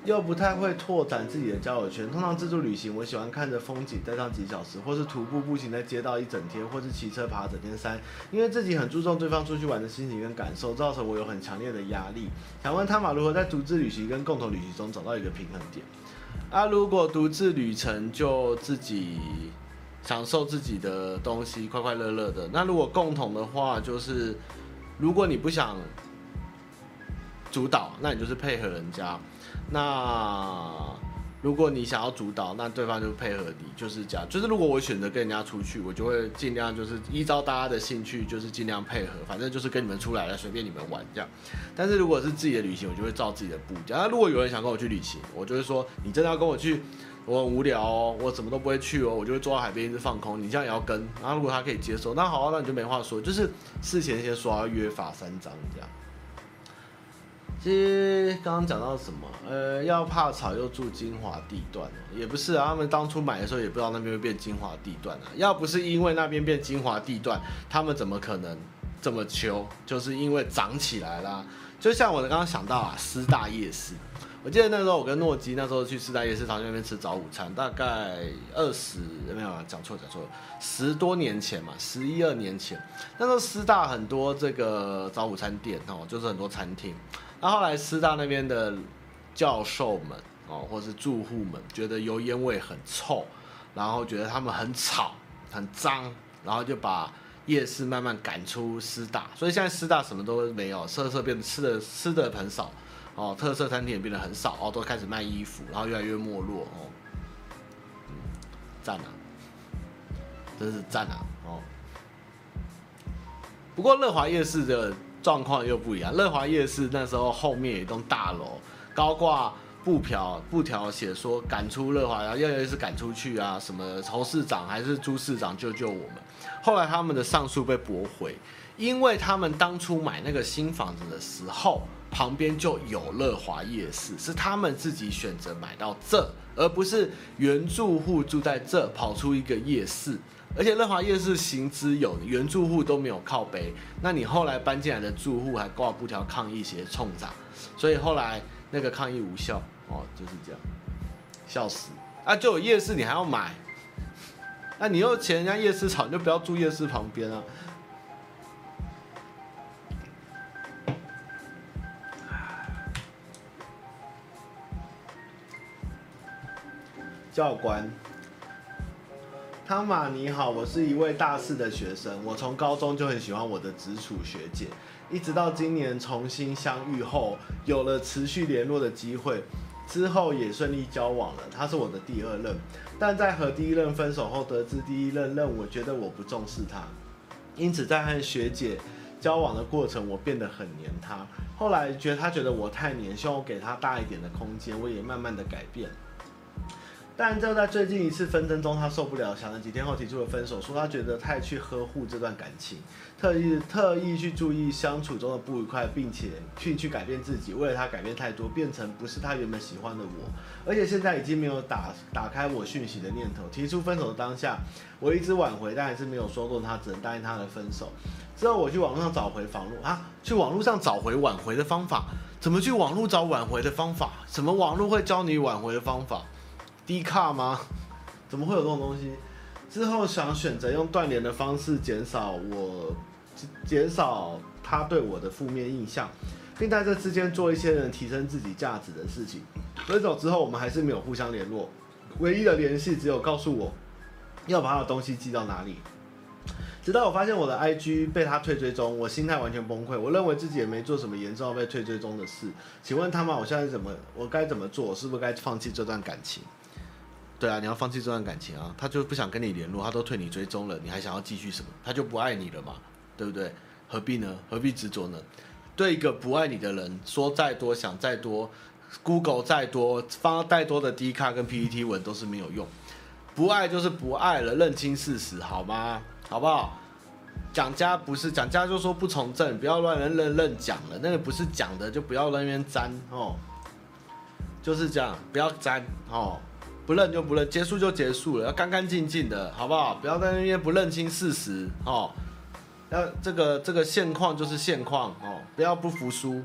又不太会拓展自己的交友圈。通常自助旅行，我喜欢看着风景待上几小时，或是徒步步行在街道一整天，或是骑车爬整天山。因为自己很注重对方出去玩的心情跟感受，造成我有很强烈的压力。想问汤马如何在独自旅行跟共同旅行中找到一个平衡点？啊，如果独自旅程就自己享受自己的东西，快快乐乐的。那如果共同的话，就是如果你不想主导，那你就是配合人家。那如果你想要主导，那对方就配合你，就是这样。就是如果我选择跟人家出去，我就会尽量就是依照大家的兴趣，就是尽量配合。反正就是跟你们出来了，随便你们玩这样。但是如果是自己的旅行，我就会照自己的步调。那如果有人想跟我去旅行，我就会说，你真的要跟我去，我很无聊哦，我什么都不会去哦，我就会坐到海边一直放空。你这样也要跟？然后如果他可以接受，那好，那你就没话说。就是事前先说要约法三章这样。其实刚刚讲到什么？呃，要怕吵又住精华地段，也不是啊。他们当初买的时候也不知道那边会变精华地段啊。要不是因为那边变精华地段，他们怎么可能这么秋？就是因为涨起来啦。就像我刚刚想到啊，师大夜市，我记得那时候我跟诺基那时候去师大夜市，他那边吃早午餐，大概二十没有讲错讲错了，十多年前嘛，十一二年前，那时候师大很多这个早午餐店哦，就是很多餐厅。那后来师大那边的教授们哦，或是住户们觉得油烟味很臭，然后觉得他们很吵、很脏，然后就把夜市慢慢赶出师大。所以现在师大什么都没有，特色变得吃的吃的很少哦，特色餐厅也变得很少哦，都开始卖衣服，然后越来越没落哦。嗯，赞啊，真是赞啊哦。不过乐华夜市的。状况又不一样。乐华夜市那时候后面有一栋大楼，高挂布条，布条写说赶出乐华，然后又是赶出去啊，什么侯市长还是朱市长救救我们。后来他们的上诉被驳回，因为他们当初买那个新房子的时候，旁边就有乐华夜市，是他们自己选择买到这，而不是原住户住在这跑出一个夜市。而且乐华夜市行之有，原住户都没有靠北，那你后来搬进来的住户还挂布条抗议写冲闸，所以后来那个抗议无效哦，就是这样，笑死啊！就有夜市你还要买，那你又嫌人家夜市吵，你就不要住夜市旁边啊。教官。汤玛你好，我是一位大四的学生，我从高中就很喜欢我的直属学姐，一直到今年重新相遇后，有了持续联络的机会，之后也顺利交往了。她是我的第二任，但在和第一任分手后，得知第一任任我觉得我不重视她，因此在和学姐交往的过程，我变得很黏她。后来觉得她觉得我太黏，希望我给她大一点的空间，我也慢慢的改变了。但就在最近一次纷争中，他受不了，想了几天后提出了分手，说他觉得太去呵护这段感情，特意特意去注意相处中的不愉快，并且去去改变自己，为了他改变太多，变成不是他原本喜欢的我，而且现在已经没有打打开我讯息的念头。提出分手的当下，我一直挽回，但还是没有说动他，只能答应他的分手。之后我去网络上找回房路啊，去网络上找回挽回的方法，怎么去网络找挽回的方法？什么网络会教你挽回的方法？低卡吗？怎么会有这种东西？之后想选择用断联的方式减少我，减少他对我的负面印象，并在这之间做一些能提升自己价值的事情。分手之后，我们还是没有互相联络，唯一的联系只有告诉我要把他的东西寄到哪里。直到我发现我的 IG 被他退追踪，我心态完全崩溃。我认为自己也没做什么严重要被退追踪的事。请问他们，我现在怎么，我该怎么做？是不是该放弃这段感情？对啊，你要放弃这段感情啊！他就不想跟你联络，他都退你追踪了，你还想要继续什么？他就不爱你了嘛，对不对？何必呢？何必执着呢？对一个不爱你的人，说再多，想再多，Google 再多，发再多的 D 卡跟 PPT 文都是没有用。不爱就是不爱了，认清事实好吗？好不好？蒋家不是蒋家就说不从政，不要乱人认认讲了，那个不是讲的，就不要乱边沾哦。就是这样，不要沾哦，不认就不认，结束就结束了，要干干净净的，好不好？不要在那边不认清事实哦，要这个这个现况就是现况哦，不要不服输。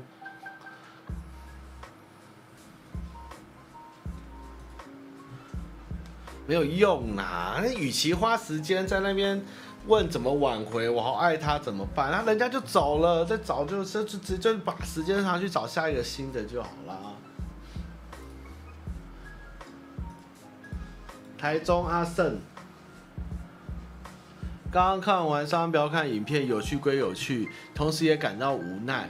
没有用啊！那与其花时间在那边问怎么挽回，我好爱他怎么办？那人家就走了，再找就就就直接把时间上去找下一个新的就好了。台中阿胜，刚刚看完商标看影片，有趣归有趣，同时也感到无奈。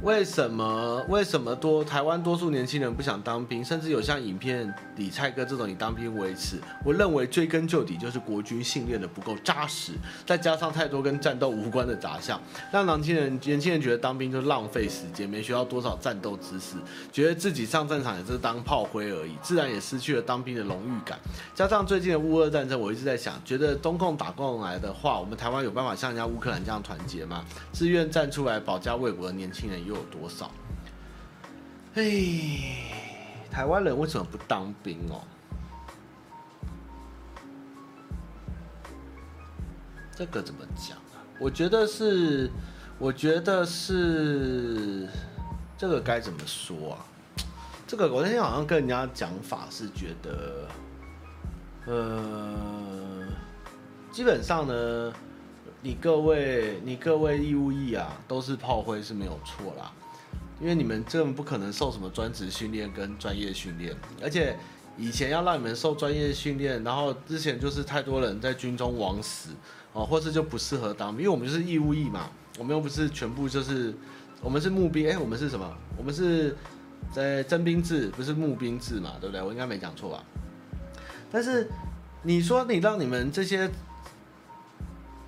为什么？为什么多台湾多数年轻人不想当兵，甚至有像影片里蔡哥这种以当兵为耻？我认为追根究底就是国军训练的不够扎实，再加上太多跟战斗无关的杂项，让年轻人年轻人觉得当兵就浪费时间，没学到多少战斗知识，觉得自己上战场也是当炮灰而已，自然也失去了当兵的荣誉感。加上最近的乌俄战争，我一直在想，觉得中共打过来的话，我们台湾有办法像人家乌克兰这样团结吗？自愿站出来保家卫国的年轻人。又有多少？哎，台湾人为什么不当兵哦？这个怎么讲啊？我觉得是，我觉得是，这个该怎么说啊？这个我那天好像跟人家讲法是觉得，呃，基本上呢。你各位，你各位义务役啊，都是炮灰是没有错啦，因为你们这不可能受什么专职训练跟专业训练，而且以前要让你们受专业训练，然后之前就是太多人在军中枉死哦，或是就不适合当兵，因为我们就是义务役嘛，我们又不是全部就是，我们是募兵，哎，我们是什么？我们是在征兵制，不是募兵制嘛，对不对？我应该没讲错吧？但是你说你让你们这些。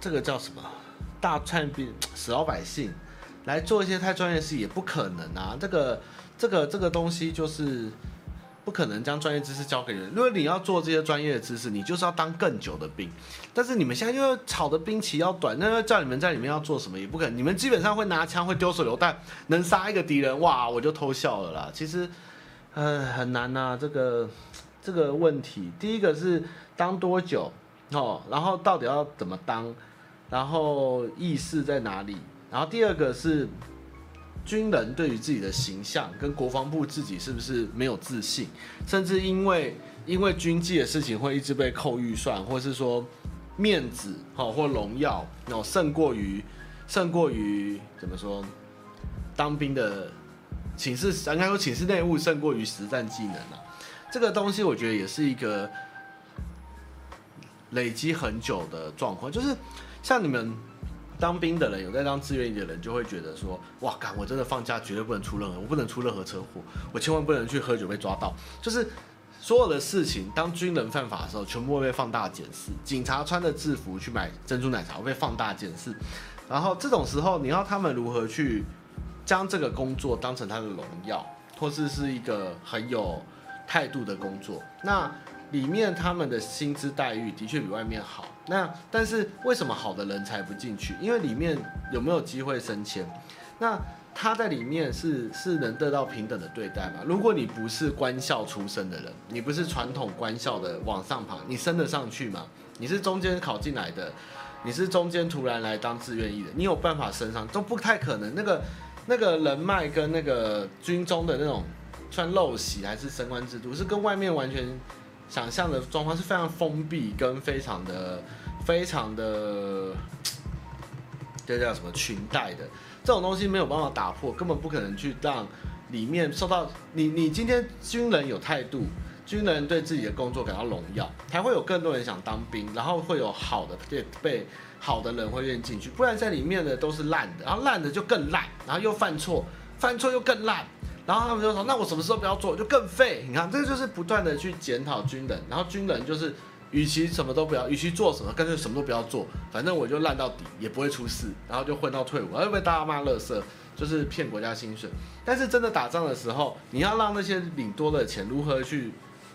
这个叫什么？大串兵死老百姓来做一些太专业的事也不可能啊！这个、这个、这个东西就是不可能将专业知识交给人。如果你要做这些专业的知识，你就是要当更久的兵。但是你们现在又炒的兵期要短，那要叫你们在里面要做什么也不可能。你们基本上会拿枪，会丢手榴弹，能杀一个敌人，哇，我就偷笑了啦。其实，嗯，很难呐。这个这个问题，第一个是当多久哦，然后到底要怎么当？然后意识在哪里？然后第二个是军人对于自己的形象跟国防部自己是不是没有自信，甚至因为因为军纪的事情会一直被扣预算，或是说面子好或荣耀哦胜过于胜过于怎么说当兵的寝室应该说寝室内务胜过于实战技能啊，这个东西我觉得也是一个累积很久的状况，就是。像你们当兵的人，有在当志愿役的人，就会觉得说：哇，干，我真的放假绝对不能出任何，我不能出任何车祸，我千万不能去喝酒被抓到。就是所有的事情，当军人犯法的时候，全部会被放大检视。警察穿着制服去买珍珠奶茶会被放大检视。然后这种时候，你要他们如何去将这个工作当成他的荣耀，或是是一个很有态度的工作？那里面他们的薪资待遇的确比外面好。那但是为什么好的人才不进去？因为里面有没有机会升迁？那他在里面是是能得到平等的对待吗？如果你不是官校出身的人，你不是传统官校的往上爬，你升得上去吗？你是中间考进来的，你是中间突然来当志愿役的，你有办法升上？都不太可能。那个那个人脉跟那个军中的那种算陋习还是升官制度，是跟外面完全想象的状况是非常封闭跟非常的。非常的，这叫什么裙带的这种东西没有办法打破，根本不可能去让里面受到你。你今天军人有态度，军人对自己的工作感到荣耀，才会有更多人想当兵，然后会有好的被被好的人会愿意进去。不然在里面的都是烂的，然后烂的就更烂，然后又犯错，犯错又更烂，然后他们就说：“那我什么时候不要做，就更废。”你看，这个就是不断的去检讨军人，然后军人就是。与其什么都不要，与其做什么，干脆什么都不要做，反正我就烂到底，也不会出事，然后就混到退伍，而被大家骂垃圾，就是骗国家薪水。但是真的打仗的时候，你要让那些领多的钱如何去，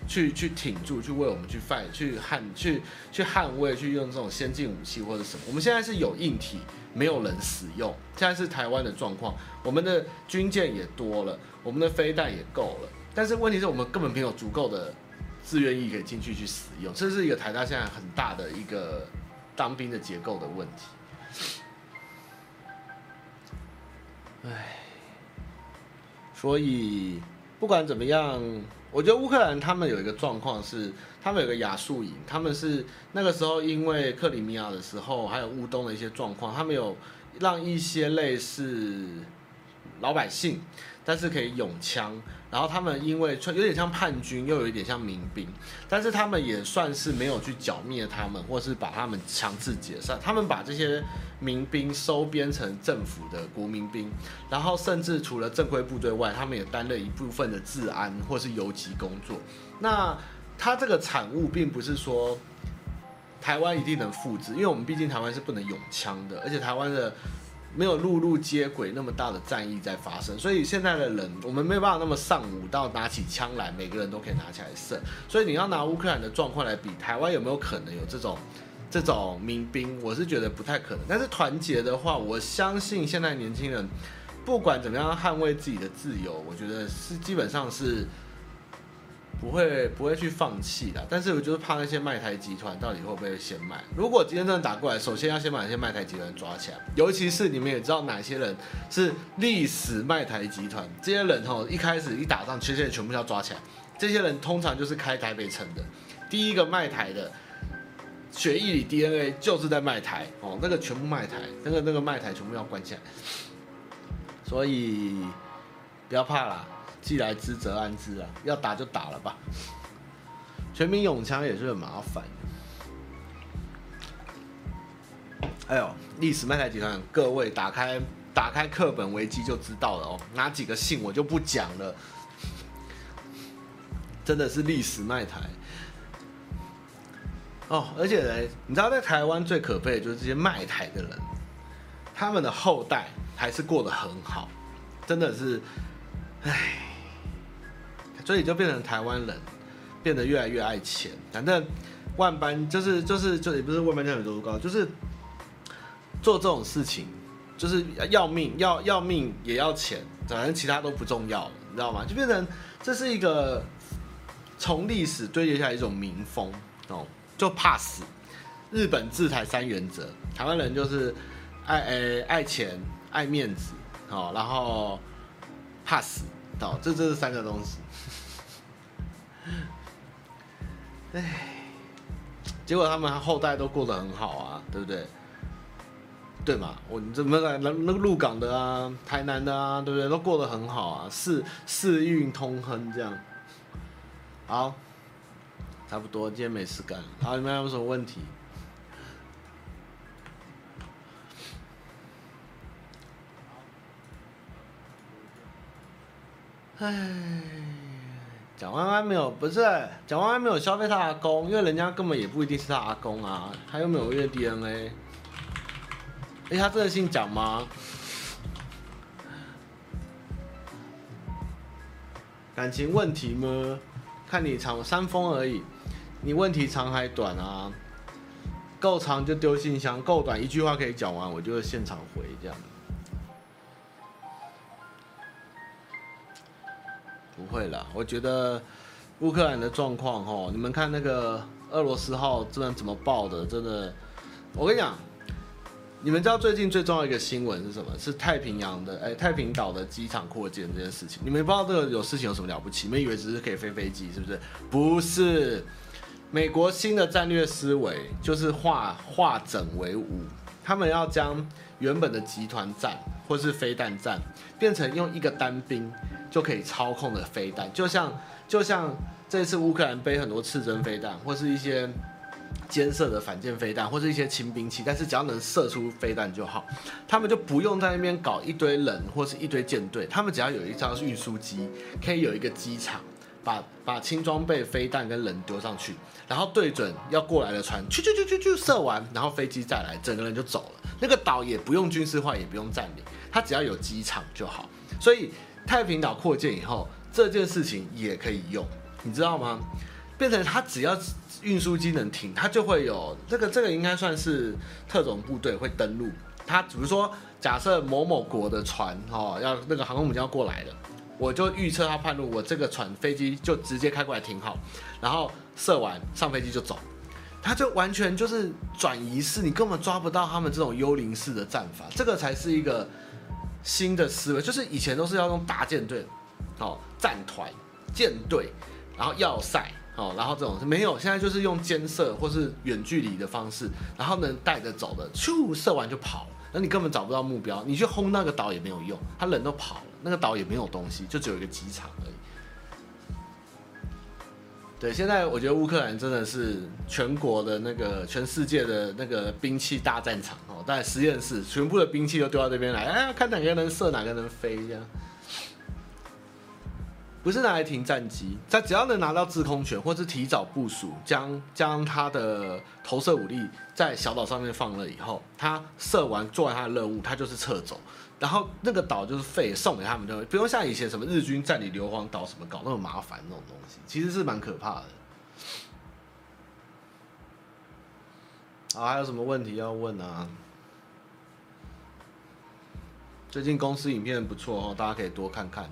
去去挺住，去为我们去 fight，去捍，去去捍卫，去用这种先进武器或者什么。我们现在是有硬体，没有人使用。现在是台湾的状况，我们的军舰也多了，我们的飞弹也够了。但是问题是我们根本没有足够的自愿役可以进去去使用，这是一个台大现在很大的一个当兵的结构的问题。唉，所以不管怎么样，我觉得乌克兰他们有一个状况是，他们有个亚速营，他们是那个时候因为克里米亚的时候，还有乌东的一些状况，他们有让一些类似老百姓。但是可以拥枪，然后他们因为有点像叛军，又有一点像民兵，但是他们也算是没有去剿灭他们，或是把他们强制解散。他们把这些民兵收编成政府的国民兵，然后甚至除了正规部队外，他们也担任一部分的治安或是游击工作。那他这个产物并不是说台湾一定能复制，因为我们毕竟台湾是不能拥枪的，而且台湾的。没有陆路接轨那么大的战役在发生，所以现在的人我们没有办法那么上武到拿起枪来，每个人都可以拿起来射。所以你要拿乌克兰的状况来比，台湾有没有可能有这种这种民兵？我是觉得不太可能。但是团结的话，我相信现在年轻人不管怎么样捍卫自己的自由，我觉得是基本上是。不会不会去放弃的，但是我就是怕那些卖台集团到底会不会先卖。如果今天真的打过来，首先要先把那些卖台集团抓起来，尤其是你们也知道哪些人是历史卖台集团，这些人吼一开始一打仗，这些人全部要抓起来。这些人通常就是开台北城的，第一个卖台的，血液里 DNA 就是在卖台哦，那个全部卖台，那个那个卖台全部要关起来。所以不要怕啦。既来之则安之啊，要打就打了吧。全民永枪也是很麻烦。哎呦，历史卖台集团，各位打开打开课本维基就知道了哦。哪几个姓我就不讲了。真的是历史卖台。哦，而且呢，你知道在台湾最可悲的就是这些卖台的人，他们的后代还是过得很好，真的是，唉。所以就变成台湾人变得越来越爱钱，反正万般就是就是就也不是万般皆下品多高，就是做这种事情就是要命要要命也要钱，反正其他都不重要，你知道吗？就变成这是一个从历史堆叠下来一种民风哦，就怕死。日本治台三原则，台湾人就是爱诶爱钱爱面子哦，然后怕死哦，这这是三个东西。哎，结果他们后代都过得很好啊，对不对？对嘛？我怎么来那那个鹿港的啊，台南的啊，对不对？都过得很好啊，四四运通亨这样。好，差不多，今天没事干。好，你们还有什么问题？哎。蒋万安没有，不是蒋万安没有消费他阿公，因为人家根本也不一定是他阿公啊，他又没有验 DNA。哎，他真的姓蒋吗？感情问题吗？看你长三封而已，你问题长还短啊？够长就丢信箱，够短一句话可以讲完，我就现场回这样。不会啦，我觉得乌克兰的状况哦，你们看那个俄罗斯号这边怎么爆的，真的，我跟你讲，你们知道最近最重要一个新闻是什么？是太平洋的哎，太平岛的机场扩建这件事情。你们不知道这个有事情有什么了不起？你们以为只是可以飞飞机是不是？不是，美国新的战略思维就是化化整为五，他们要将原本的集团战或是飞弹战变成用一个单兵。就可以操控的飞弹，就像就像这次乌克兰背很多刺针飞弹，或是一些肩射的反舰飞弹，或是一些轻兵器，但是只要能射出飞弹就好，他们就不用在那边搞一堆人或是一堆舰队，他们只要有一艘运输机，可以有一个机场，把把轻装备飞弹跟人丢上去，然后对准要过来的船，去去去去去射完，然后飞机再来，整个人就走了。那个岛也不用军事化，也不用占领，它只要有机场就好，所以。太平岛扩建以后，这件事情也可以用，你知道吗？变成它只要运输机能停，它就会有这个这个应该算是特种部队会登陆。它比如说，假设某某国的船哦，要那个航空母舰要过来了，我就预测他叛路，我这个船飞机就直接开过来停好，然后射完上飞机就走。他就完全就是转移式，你根本抓不到他们这种幽灵式的战法，这个才是一个新的思维。就是以前都是要用大舰队，哦，战团、舰队，然后要塞，哦，然后这种没有，现在就是用监射或是远距离的方式，然后能带着走的，咻，射完就跑，那你根本找不到目标，你去轰那个岛也没有用，他人都跑了，那个岛也没有东西，就只有一个机场而已。对，现在我觉得乌克兰真的是全国的那个全世界的那个兵器大战场哦，在实验室全部的兵器都丢到这边来，哎，看哪个能射，哪个能飞这样。不是拿来停战机，他只要能拿到制空权，或是提早部署，将将他的投射武力在小岛上面放了以后，他射完做完他的任务，他就是撤走。然后那个岛就是废，送给他们，就不用像以前什么日军占领硫磺岛什么搞那么麻烦那种东西，其实是蛮可怕的。啊，还有什么问题要问啊？最近公司影片不错哦，大家可以多看看。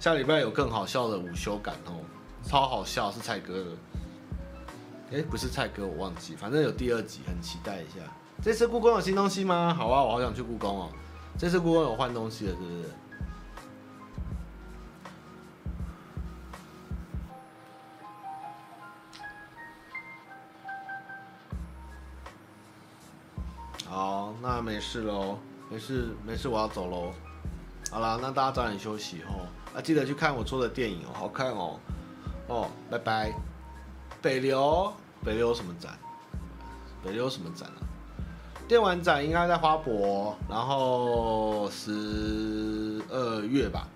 下礼拜有更好笑的午休感哦，超好笑，是蔡哥的。哎，不是蔡哥，我忘记，反正有第二集，很期待一下。这次故宫有新东西吗？好啊，我好想去故宫哦。这次顾问有换东西了，是不是？好，那没事喽，没事没事，我要走喽。好了，那大家早点休息哦。啊，记得去看我做的电影哦，好看哦。哦，拜拜。北流，北流什么展？北流什么展啊？电玩展应该在花博，然后十二月吧。